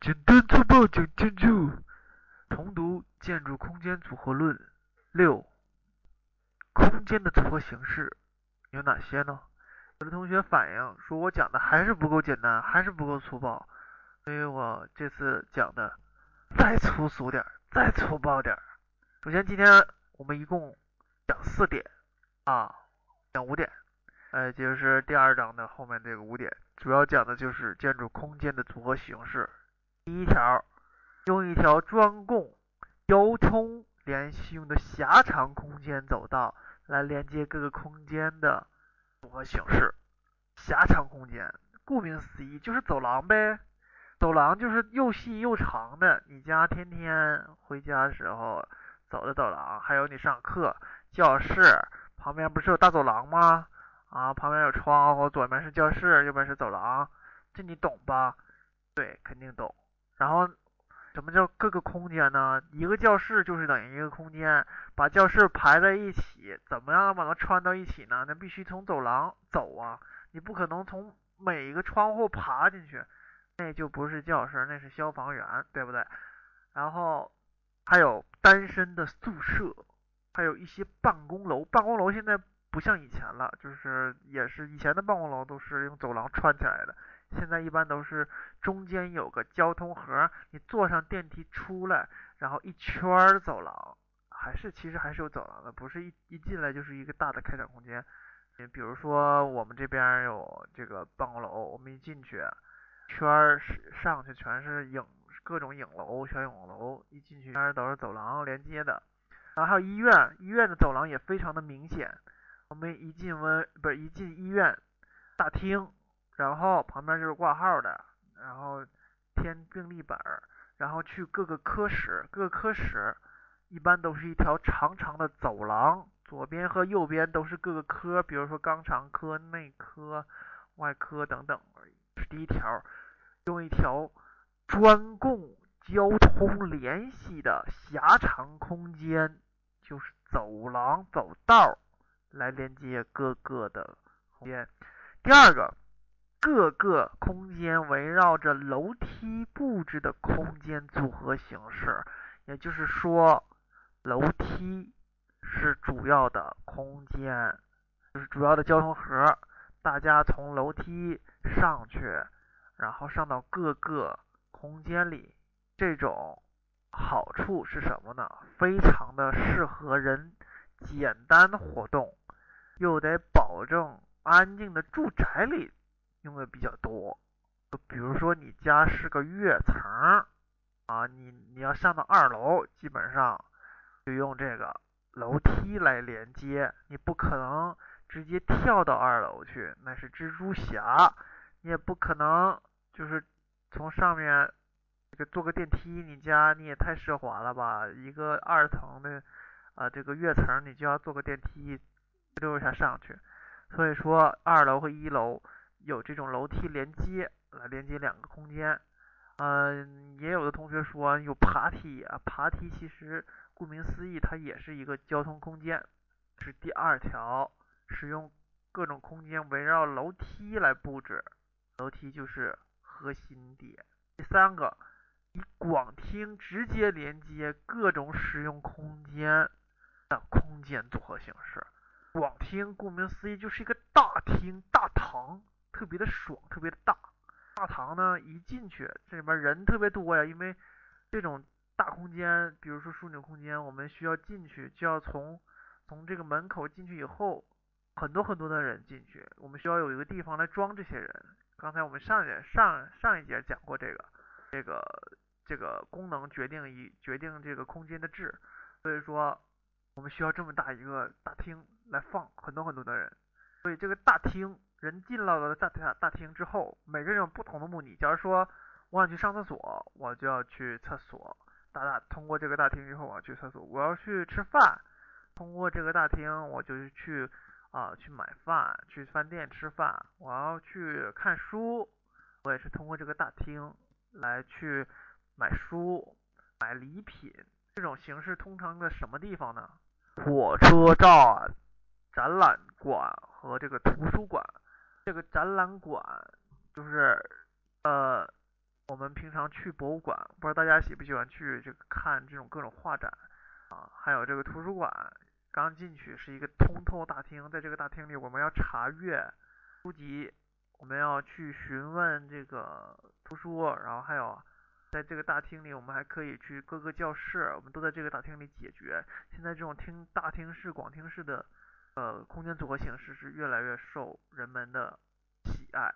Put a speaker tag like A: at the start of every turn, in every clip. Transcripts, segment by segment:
A: 简单粗暴讲建筑，重读建筑空间组合论。六，空间的组合形式有哪些呢？有的同学反映说我讲的还是不够简单，还是不够粗暴，所以我这次讲的再粗俗点，再粗暴点。首先，今天我们一共讲四点啊，讲五点，哎，就是第二章的后面这个五点，主要讲的就是建筑空间的组合形式。第一条，用一条专供交通联系用的狭长空间走道来连接各个空间的组合形式。狭长空间，顾名思义就是走廊呗。走廊就是又细又长的。你家天天回家的时候走的走廊，还有你上课教室旁边不是有大走廊吗？啊，旁边有窗户，左边是教室，右边是走廊，这你懂吧？对，肯定懂。然后，什么叫各个空间呢？一个教室就是等于一个空间，把教室排在一起，怎么样把它串到一起呢？那必须从走廊走啊，你不可能从每一个窗户爬进去，那就不是教室，那是消防员，对不对？然后还有单身的宿舍，还有一些办公楼，办公楼现在不像以前了，就是也是以前的办公楼都是用走廊串起来的。现在一般都是中间有个交通盒，你坐上电梯出来，然后一圈走廊，还是其实还是有走廊的，不是一一进来就是一个大的开展空间。你比如说我们这边有这个办公楼，我们一进去，圈儿上去全是影，各种影楼、小影楼，一进去全是都是走廊连接的。然后还有医院，医院的走廊也非常的明显。我们一进温不是一进医院大厅。然后旁边就是挂号的，然后填病历本儿，然后去各个科室，各个科室一般都是一条长长的走廊，左边和右边都是各个科，比如说肛肠科、内科、外科等等。是第一条，用一条专供交通联系的狭长空间，就是走廊、走道来连接各个的空间。第二个。各个空间围绕着楼梯布置的空间组合形式，也就是说，楼梯是主要的空间，就是主要的交通盒。大家从楼梯上去，然后上到各个空间里，这种好处是什么呢？非常的适合人简单活动，又得保证安静的住宅里。用的比较多，就比如说你家是个跃层啊，你你要上到二楼，基本上就用这个楼梯来连接，你不可能直接跳到二楼去，那是蜘蛛侠，你也不可能就是从上面这个坐个电梯，你家你也太奢华了吧，一个二层的啊这个跃层，你就要坐个电梯溜一下上去，所以说二楼和一楼。有这种楼梯连接来连接两个空间，嗯，也有的同学说有爬梯啊，爬梯其实顾名思义，它也是一个交通空间，是第二条，使用各种空间围绕楼梯来布置，楼梯就是核心点。第三个，以广厅直接连接各种使用空间的空间组合形式。广厅顾名思义就是一个大厅、大堂。特别的爽，特别的大。大堂呢，一进去，这里面人特别多呀，因为这种大空间，比如说枢纽空间，我们需要进去，就要从从这个门口进去以后，很多很多的人进去，我们需要有一个地方来装这些人。刚才我们上节上上一节讲过这个，这个这个功能决定一决定这个空间的质，所以说我们需要这么大一个大厅来放很多很多的人，所以这个大厅。人进了大大大厅之后，每个人有不同的目的。假如说我想去上厕所，我就要去厕所。大大通过这个大厅之后，我要去厕所。我要去吃饭，通过这个大厅，我就去啊去买饭，去饭店吃饭。我要去看书，我也是通过这个大厅来去买书、买礼品。这种形式通常在什么地方呢？火车站、展览馆和这个图书馆。这个展览馆就是呃我们平常去博物馆，不知道大家喜不喜欢去这个看这种各种画展啊，还有这个图书馆，刚进去是一个通透大厅，在这个大厅里我们要查阅书籍，我们要去询问这个图书，然后还有。在这个大厅里，我们还可以去各个教室，我们都在这个大厅里解决。现在这种厅大厅式、广厅式的呃空间组合形式是越来越受人们的喜爱，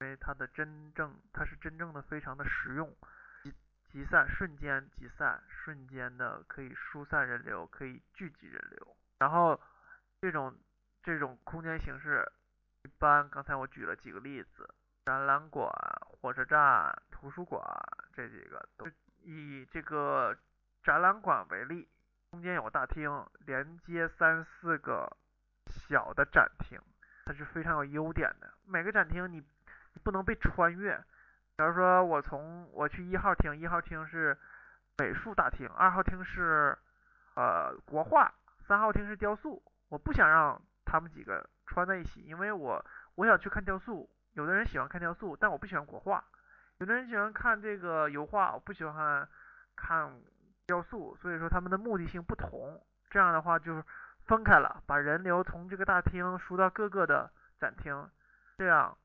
A: 因为它的真正它是真正的非常的实用，集集散瞬间集散，瞬间的可以疏散人流，可以聚集人流。然后这种这种空间形式，一般刚才我举了几个例子。展览馆、火车站、图书馆这几个都以这个展览馆为例，中间有个大厅，连接三四个小的展厅，它是非常有优点的。每个展厅你不能被穿越。假如说我从我去一号厅，一号厅是美术大厅，二号厅是呃国画，三号厅是雕塑。我不想让他们几个穿在一起，因为我我想去看雕塑。有的人喜欢看雕塑，但我不喜欢国画；有的人喜欢看这个油画，我不喜欢看雕塑。所以说他们的目的性不同，这样的话就是分开了，把人流从这个大厅输到各个的展厅，这样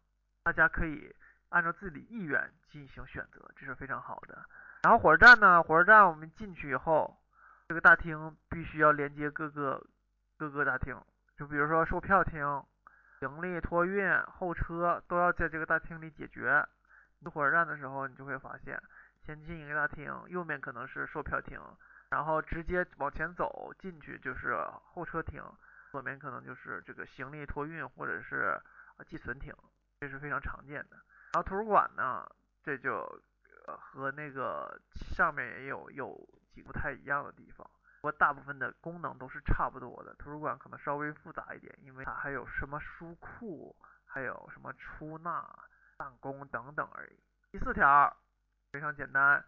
A: 大家可以按照自己的意愿进行选择，这是非常好的。然后火车站呢，火车站我们进去以后，这个大厅必须要连接各个各个大厅，就比如说售票厅。行李托运、候车都要在这个大厅里解决。去火车站的时候，你就会发现，先进一个大厅，右面可能是售票厅，然后直接往前走进去就是候车厅，左面可能就是这个行李托运或者是寄存亭，这是非常常见的。然后图书馆呢，这就和那个上面也有有几不太一样的地方。不过大部分的功能都是差不多的，图书馆可能稍微复杂一点，因为它还有什么书库，还有什么出纳、办公等等而已。第四条非常简单，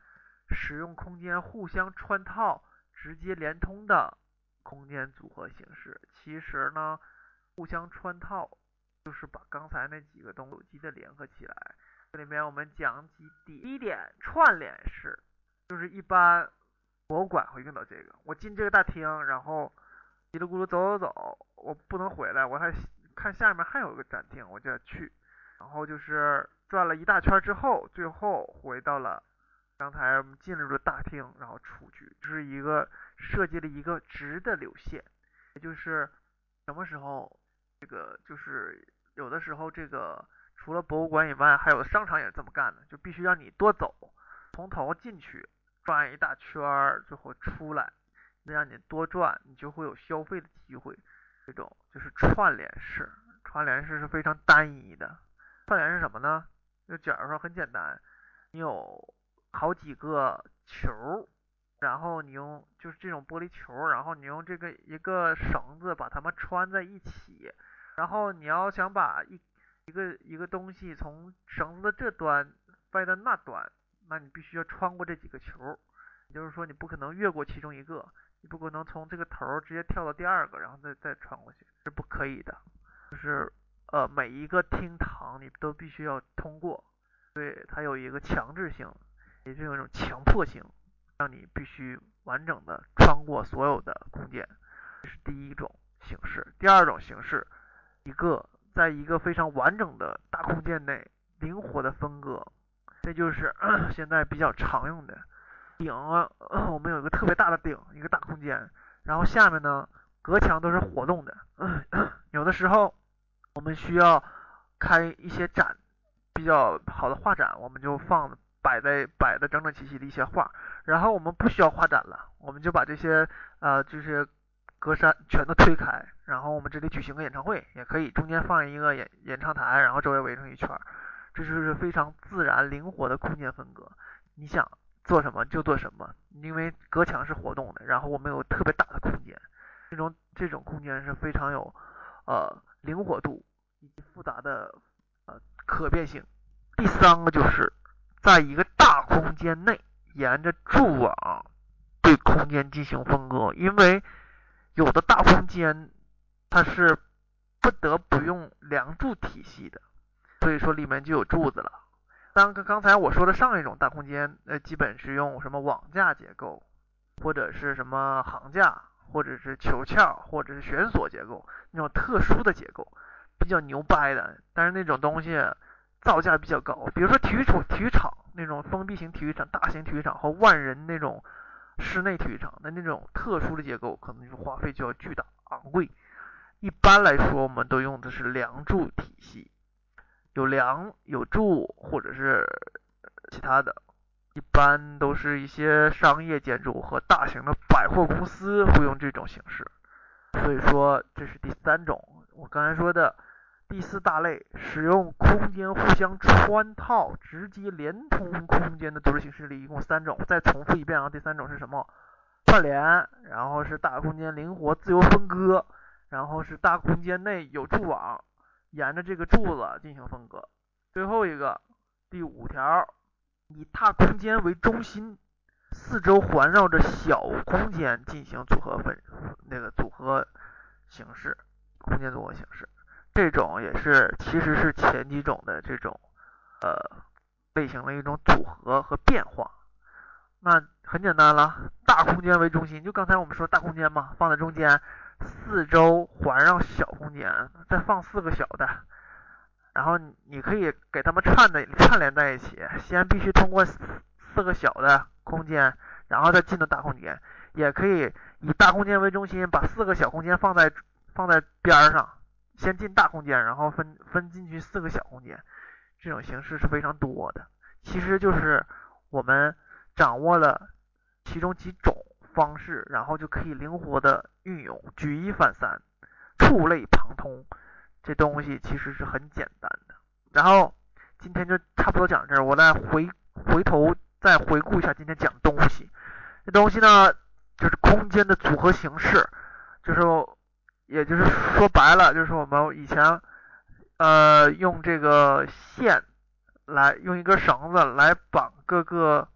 A: 使用空间互相穿套、直接连通的空间组合形式。其实呢，互相穿套就是把刚才那几个东西有机的联合起来。这里面我们讲几点，第一点串联式，就是一般。博物馆会用到这个。我进这个大厅，然后叽里咕噜走走走，我不能回来，我还看下面还有一个展厅，我就要去。然后就是转了一大圈之后，最后回到了刚才我们进入了大厅，然后出去，就是一个设计了一个直的流线。也就是什么时候，这个就是有的时候这个除了博物馆以外，还有商场也是这么干的，就必须让你多走，从头进去。转一大圈儿，最后出来，那让你多转，你就会有消费的机会。这种就是串联式，串联式是非常单一的。串联是什么呢？就假如说很简单，你有好几个球，然后你用就是这种玻璃球，然后你用这个一个绳子把它们穿在一起，然后你要想把一一个一个东西从绳子的这端掰到那端。那你必须要穿过这几个球，也就是说你不可能越过其中一个，你不可能从这个头直接跳到第二个，然后再再穿过去，是不可以的。就是呃每一个厅堂你都必须要通过，对，它有一个强制性，也就有一种强迫性，让你必须完整的穿过所有的空间，这是第一种形式。第二种形式，一个在一个非常完整的大空间内灵活的分割。这就是 现在比较常用的顶，我们有一个特别大的顶，一个大空间，然后下面呢隔墙都是活动的。有的时候我们需要开一些展，比较好的画展，我们就放摆在摆的整整齐齐的一些画。然后我们不需要画展了，我们就把这些呃就是格栅全都推开，然后我们这里举行个演唱会也可以，中间放一个演演唱台，然后周围围成一圈。这就是非常自然灵活的空间分割，你想做什么就做什么，因为隔墙是活动的，然后我们有特别大的空间，这种这种空间是非常有呃灵活度以及复杂的呃可变性。第三个就是在一个大空间内沿着柱网对空间进行分割，因为有的大空间它是不得不用梁柱体系的。所以说里面就有柱子了，当跟刚才我说的上一种大空间，呃，基本是用什么网架结构，或者是什么行架，或者是球壳，或者是悬索结构那种特殊的结构，比较牛掰的。但是那种东西造价比较高，比如说体育场、体育场那种封闭型体育场、大型体育场和万人那种室内体育场的那种特殊的结构，可能就花费就要巨大、昂贵。一般来说，我们都用的是梁柱体系。有梁有柱或者是其他的，一般都是一些商业建筑和大型的百货公司会用这种形式。所以说这是第三种。我刚才说的第四大类，使用空间互相穿套、直接连通空间的组织形式里，一共三种。再重复一遍啊，第三种是什么？串联，然后是大空间灵活自由分割，然后是大空间内有柱网。沿着这个柱子进行分割。最后一个，第五条，以大空间为中心，四周环绕着小空间进行组合分那个组合形式，空间组合形式。这种也是其实是前几种的这种呃类型的一种组合和变化。那很简单了，大空间为中心，就刚才我们说大空间嘛，放在中间。四周环绕小空间，再放四个小的，然后你可以给它们串的串联在一起。先必须通过四个小的空间，然后再进到大空间。也可以以大空间为中心，把四个小空间放在放在边上，先进大空间，然后分分进去四个小空间。这种形式是非常多的，其实就是我们掌握了其中几种。方式，然后就可以灵活的运用，举一反三，触类旁通，这东西其实是很简单的。然后今天就差不多讲这儿，我再回回头再回顾一下今天讲东西。这东西呢，就是空间的组合形式，就是也就是说白了，就是我们以前呃用这个线来用一根绳子来绑各个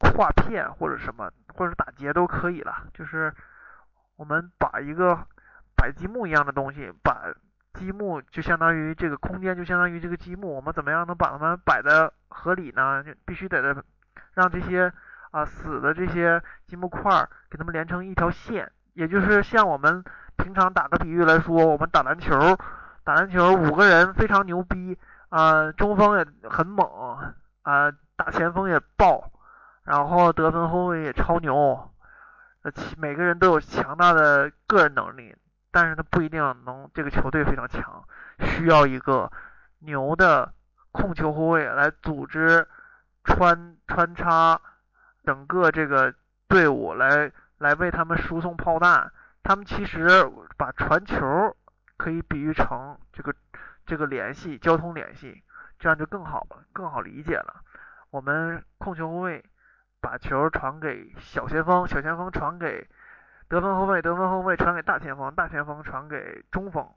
A: 画片或者什么。或者打结都可以了，就是我们把一个摆积木一样的东西，把积木就相当于这个空间，就相当于这个积木，我们怎么样能把它们摆的合理呢？就必须得让这些啊死的这些积木块儿给它们连成一条线，也就是像我们平常打个比喻来说，我们打篮球，打篮球五个人非常牛逼啊，中锋也很猛啊，打前锋也爆。然后得分后卫也超牛，呃，每个人都有强大的个人能力，但是他不一定能这个球队非常强，需要一个牛的控球后卫来组织穿穿插整个这个队伍，来来为他们输送炮弹。他们其实把传球可以比喻成这个这个联系交通联系，这样就更好了，更好理解了。我们控球后卫。把球传给小前锋，小前锋传给得分后卫，得分后卫传给大前锋，大前锋传给中锋。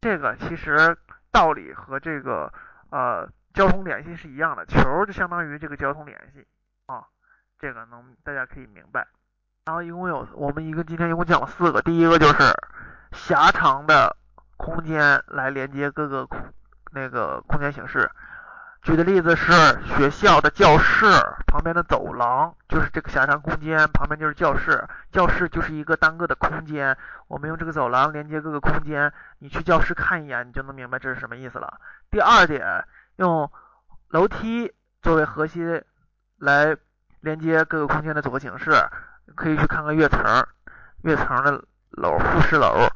A: 这个其实道理和这个呃交通联系是一样的，球就相当于这个交通联系啊，这个能大家可以明白。然后一共有我们一个今天一共讲了四个，第一个就是狭长的空间来连接各个空那个空间形式。举的例子是学校的教室旁边的走廊，就是这个狭长空间，旁边就是教室，教室就是一个单个的空间。我们用这个走廊连接各个空间，你去教室看一眼，你就能明白这是什么意思了。第二点，用楼梯作为核心来连接各个空间的组合形式，可以去看看跃层，跃层的楼、复式楼，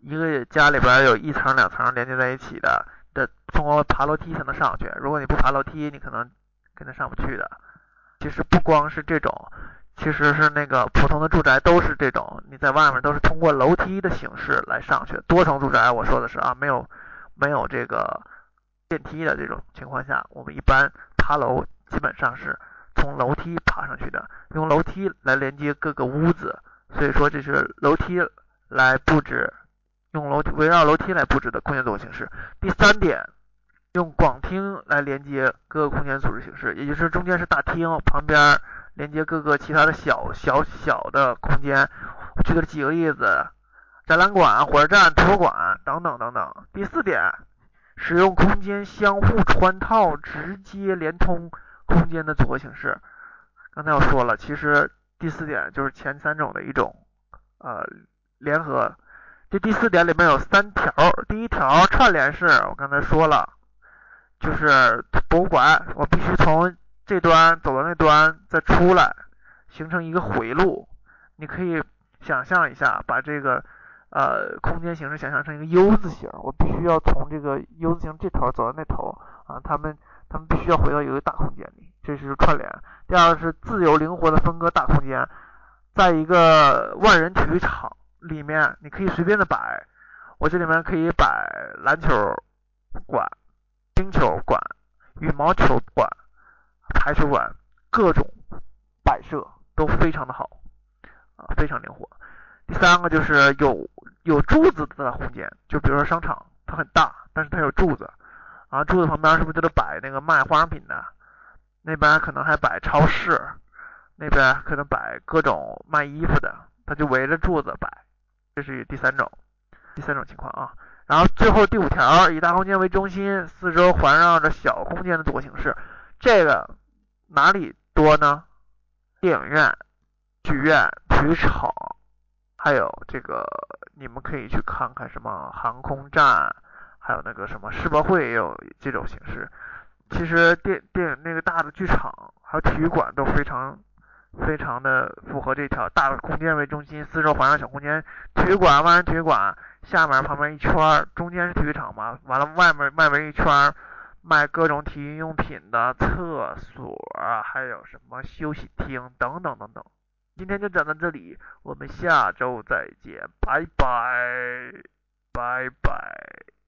A: 一个家里边有一层、两层连接在一起的。这通过爬楼梯才能上去，如果你不爬楼梯，你可能根本上不去的。其实不光是这种，其实是那个普通的住宅都是这种，你在外面都是通过楼梯的形式来上去。多层住宅我说的是啊，没有没有这个电梯的这种情况下，我们一般爬楼基本上是从楼梯爬上去的，用楼梯来连接各个屋子，所以说这是楼梯来布置。用楼围绕楼梯来布置的空间组合形式。第三点，用广厅来连接各个空间组织形式，也就是中间是大厅，旁边连接各个其他的小小小的空间。举个几个例子：展览馆、火车站、图书馆等等等等。第四点，使用空间相互穿套、直接连通空间的组合形式。刚才我说了，其实第四点就是前三种的一种呃联合。这第四点里面有三条，第一条串联式，我刚才说了，就是博物馆，我必须从这端走到那端再出来，形成一个回路。你可以想象一下，把这个呃空间形式想象成一个 U 字形，我必须要从这个 U 字形这头走到那头啊，他们他们必须要回到一个大空间里，这是串联。第二个是自由灵活的分割大空间，在一个万人体育场里面，你可以随便的摆，我这里面可以摆篮球馆、冰球馆、羽毛球馆、排球馆，各种摆设都非常的好啊。非常灵活。第三个就是有有柱子的空间，就比如说商场，它很大，但是它有柱子，啊，柱子旁边是不是就得摆那个卖化妆品的？那边可能还摆超市，那边可能摆各种卖衣服的，它就围着柱子摆。这是第三种，第三种情况啊。然后最后第五条，以大空间为中心，四周环绕着小空间的组合形式，这个哪里多呢？电影院、剧院。体育场，还有这个，你们可以去看看什么航空站，还有那个什么世博会也有这种形式。其实电电影那个大的剧场，还有体育馆都非常非常的符合这条大的空间为中心，四周环绕小空间。体育馆万人体育馆下面旁边一圈，中间是体育场嘛，完了外面外面一圈卖各种体育用品的厕所，还有什么休息厅等等等等。今天就讲到这里，我们下周再见，拜拜，拜拜。